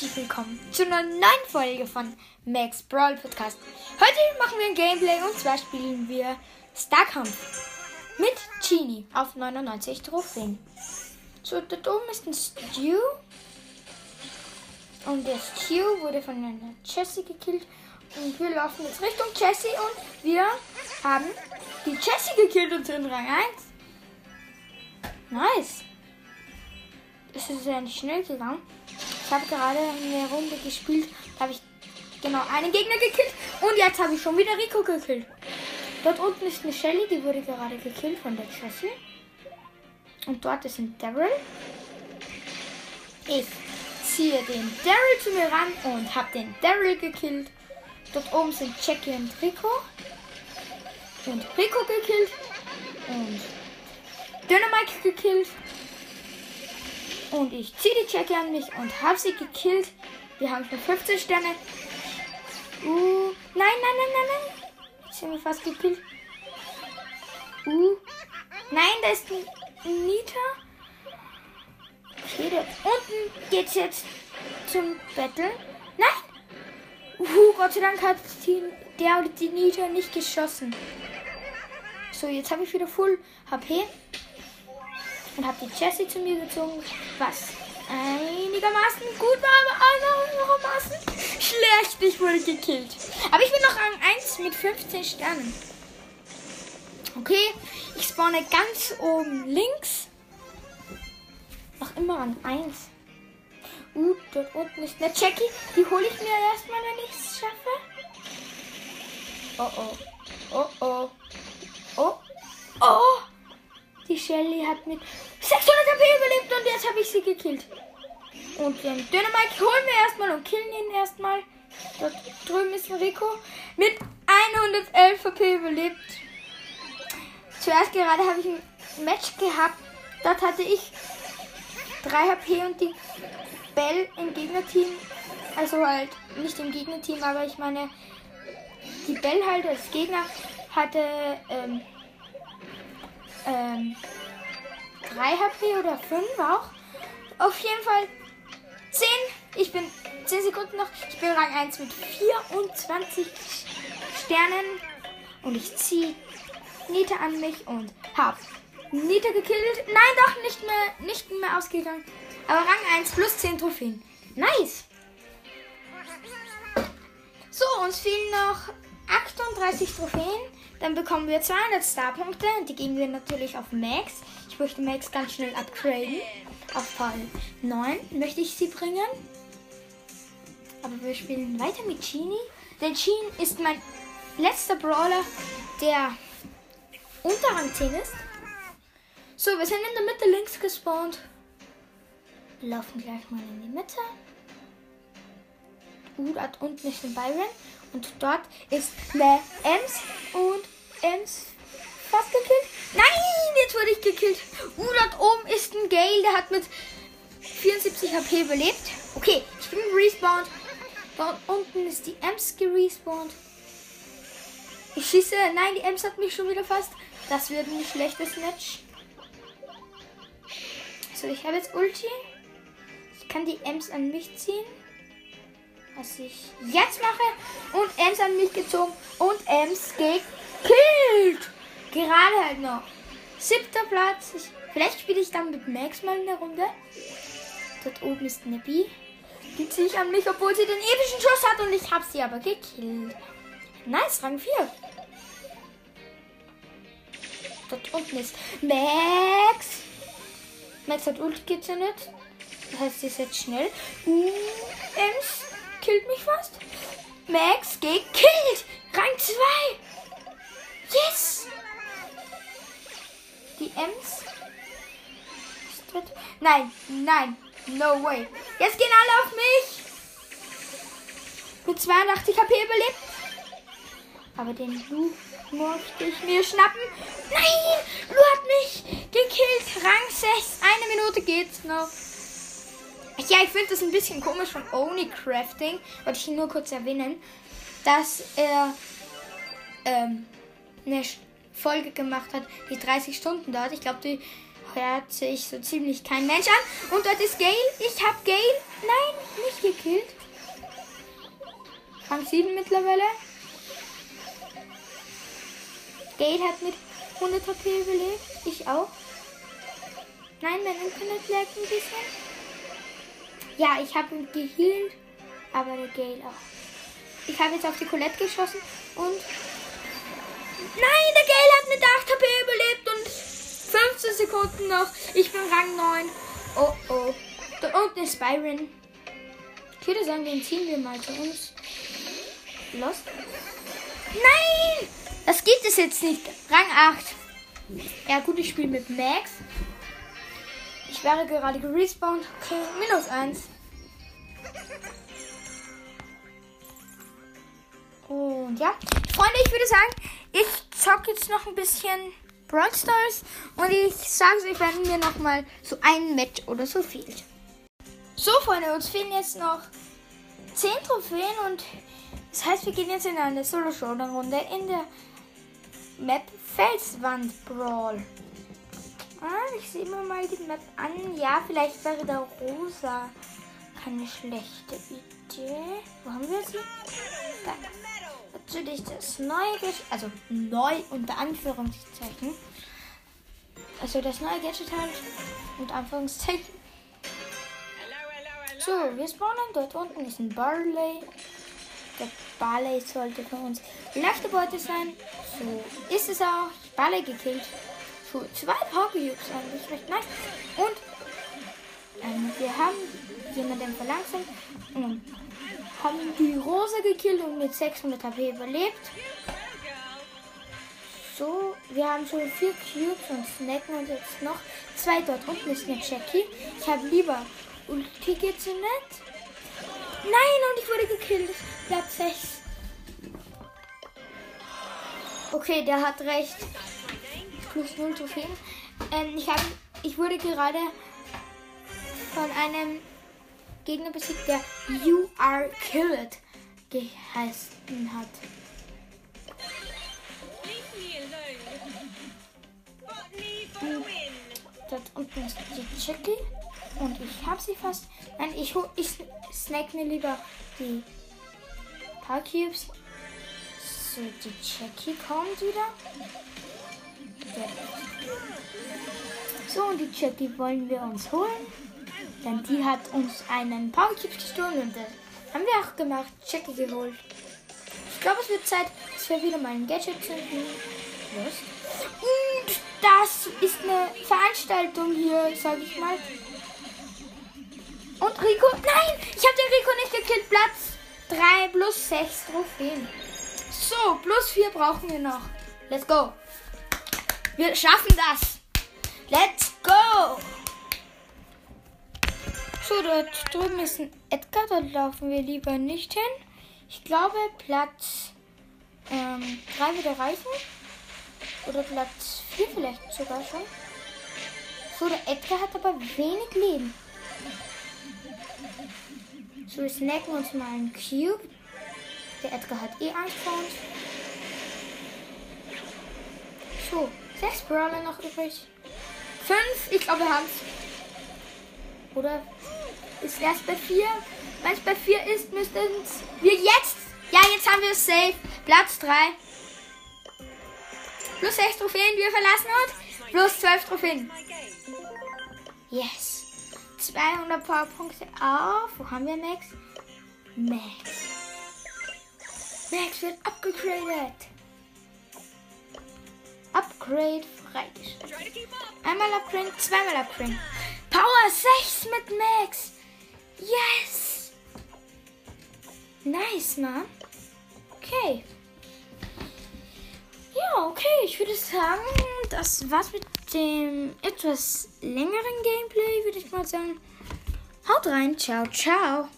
herzlich willkommen zu einer neuen Folge von Max Brawl Podcast. Heute machen wir ein Gameplay und zwar spielen wir Starkampf mit Genie auf 99 Trophäen. So, dort oben ist ein Stu und der Stu wurde von einer Jessie gekillt und wir laufen jetzt Richtung Jessie und wir haben die Jessie gekillt und sind Rang 1. Nice. Es ist nicht schnell gegangen. Ich habe gerade eine Runde gespielt, da habe ich genau einen Gegner gekillt und jetzt habe ich schon wieder Rico gekillt. Dort unten ist eine Shelly, die wurde gerade gekillt von der Jessie. Und dort ist ein Daryl. Ich ziehe den Daryl zu mir ran und habe den Daryl gekillt. Dort oben sind Jackie und Rico. Und Rico gekillt. Und Dynamite gekillt. Und ich ziehe die Jackie an mich und habe sie gekillt. Wir haben schon 15 Sterne. Uh, nein, nein, nein, nein, nein. Ich habe mich fast gekillt. Uh, nein, da ist ein Nita. Okay, dort unten geht's jetzt zum Battle. Nein! Uh, Gott sei Dank hat die, der oder die Nita nicht geschossen. So, jetzt habe ich wieder Full HP und habe die Jessie zu mir gezogen, was einigermaßen gut war, aber einigermaßen schlecht. Ich wurde gekillt. Aber ich bin noch Rang 1 mit 15 Sternen. Okay, ich spawne ganz oben links. Noch immer an 1. Uh, dort unten ist eine Jackie. Die hole ich mir erstmal, wenn ich es schaffe. Oh oh. Oh oh. Oh. Oh. Die Shelly hat mit 600 HP überlebt und jetzt habe ich sie gekillt. Und den Dynamite holen wir erstmal und killen ihn erstmal. Dort drüben ist Rico mit 111 HP überlebt. Zuerst gerade habe ich ein Match gehabt. Dort hatte ich 3 HP und die Bell im Gegnerteam. Also halt nicht im Gegnerteam, aber ich meine, die Bell halt als Gegner hatte ähm, ähm, 3 HP oder 5 auch. Auf jeden Fall 10. Ich bin 10 Sekunden noch. Ich bin Rang 1 mit 24 Sternen. Und ich ziehe Nita an mich und hab Nita gekillt. Nein, doch nicht mehr, nicht mehr ausgegangen. Aber Rang 1 plus 10 Trophäen. Nice. So, uns fehlen noch 38 Trophäen. Dann bekommen wir 200 Starpunkte und die geben wir natürlich auf Max. Ich möchte Max ganz schnell upgraden. Auf Fall 9 möchte ich sie bringen. Aber wir spielen weiter mit Genie. Denn Genie ist mein letzter Brawler, der unter Rang 10 ist. So, wir sind in der Mitte links gespawnt. Wir laufen gleich mal in die Mitte. Uh, dort unten ist ein Byron. Und dort ist eine Ems und Ems fast gekillt. Nein, jetzt wurde ich gekillt. Uh, dort oben ist ein Gale, der hat mit 74 HP überlebt. Okay, ich bin respawned. Dort unten ist die Ems gerespawnt. Ich schieße. Nein, die Ems hat mich schon wieder fast. Das wird ein schlechtes Match. So, ich habe jetzt Ulti. Ich kann die Ems an mich ziehen was ich jetzt mache. Und Ems an mich gezogen und Ems gekillt. Gerade halt noch. Siebter Platz. Ich, vielleicht spiele ich dann mit Max mal in der Runde. Dort oben ist B. Die ziehe ich an mich, obwohl sie den epischen Schuss hat und ich habe sie aber gekillt. Nice, Rang 4. Dort unten ist Max. Max hat Ulti gezündet. Das heißt, sie ist jetzt schnell. Uh, Ems killt mich fast. Max gekillt. Rang 2. Yes. Die Ems. Nein, nein, no way. Jetzt gehen alle auf mich. Mit 82 HP überlebt. Aber den Lu möchte ich mir schnappen. Nein, Lu hat mich gekillt. Rang 6. Eine Minute geht's noch. Ja, ich finde das ein bisschen komisch von Oni Crafting, wollte ich nur kurz erwähnen, dass er ähm, eine Folge gemacht hat, die 30 Stunden dauert. Ich glaube, die hört sich so ziemlich kein Mensch an. Und dort ist Gale. Ich habe Gale. Nein, nicht gekillt. Rang 7 mittlerweile. Gale hat mit 100 HP überlebt. Ich auch. Nein, mein Internet lag ein bisschen. Ja, ich habe ihn geheilt. Aber der Gale auch. Ich habe jetzt auf die Colette geschossen und. Nein, der Gale hat mit 8 HP überlebt und 15 Sekunden noch. Ich bin Rang 9. Oh oh. Da unten ist Byron. Ich würde sagen, den ziehen wir mal zu uns. Lost. Nein! Das gibt es jetzt nicht. Rang 8. Ja gut, ich spiele mit Max. Ich wäre gerade gerespawnt. Okay, minus 1. Und ja, Freunde, ich würde sagen, ich zocke jetzt noch ein bisschen Brawl Stars und ich sage euch, wenn mir noch mal so ein Match oder so fehlt. So, Freunde, uns fehlen jetzt noch 10 Trophäen und das heißt, wir gehen jetzt in eine Solo-Showdown-Runde in der Map Felswand Brawl. Ah, ich sehe mir mal die Map an. Ja, vielleicht wäre der rosa keine schlechte Idee. Wo haben wir sie? Da. Natürlich das neue Gadget, also neu unter Anführungszeichen. Also das neue Gadget halt unter Anführungszeichen. So, wir spawnen. Dort unten ist ein Barley. Der Barley sollte für uns leichte Beute sein. So ist es auch. Barley gekillt. So, zwei Pokéjubes eigentlich recht nice. Und ähm, wir haben jemanden verlangsamt und haben die Rose gekillt und mit 600 HP überlebt. So, wir haben schon vier Cubes und snacken und jetzt noch zwei dort unten ist eine Jackie. Ich habe lieber Ulti gezündet. Nein, und ich wurde gekillt. Platz 6. Okay, der hat recht. Plus 0 Trophäen. Ähm, ich, hab, ich wurde gerade von einem Gegner besiegt, der You Are Killed geheißen hat. Dort unten ist die Chicky. Und ich habe sie fast. Nein, ich, ich snack mir lieber die paar Cubes. So, die Jackie kommt wieder. So, und die Jackie wollen wir uns holen. Denn die hat uns einen Power Cube gestohlen und das haben wir auch gemacht. Jackie geholt. Ich glaube, es wird Zeit, dass wir wieder mal ein Gadget zünden. Was? Und das ist eine Veranstaltung hier, sage ich mal. Und Rico. Nein! Ich habe den Rico nicht gekillt. Platz 3 plus 6 Trophäen. So, plus 4 brauchen wir noch. Let's go. Wir schaffen das. Let's go. So, dort drüben ist ein Edgar. Dort laufen wir lieber nicht hin. Ich glaube, Platz 3 ähm, wird reichen. Oder Platz 4 vielleicht sogar schon. So, der Edgar hat aber wenig Leben. So, wir snacken uns mal einen Cube. Der Edgar hat eh Angst vor uns. So, sechs Brawler noch übrig. Fünf, ich glaube, wir haben es. Oder ist erst bei vier? Wenn es bei vier ist, müssten wir jetzt. Ja, jetzt haben wir es safe. Platz 3. Plus 6 Trophäen, wir verlassen uns. Plus 12 Trophäen. Yes. 200 Powerpunkte auf. Wo haben wir Max? Max. Max wird abgegradet. Upgrade freigeschaltet. Einmal upgraden, zweimal upgraden. Power 6 mit Max. Yes. Nice, Mann. Okay. Ja, okay. Ich würde sagen, das war's mit dem etwas längeren Gameplay, würde ich mal sagen. Haut rein. Ciao, ciao.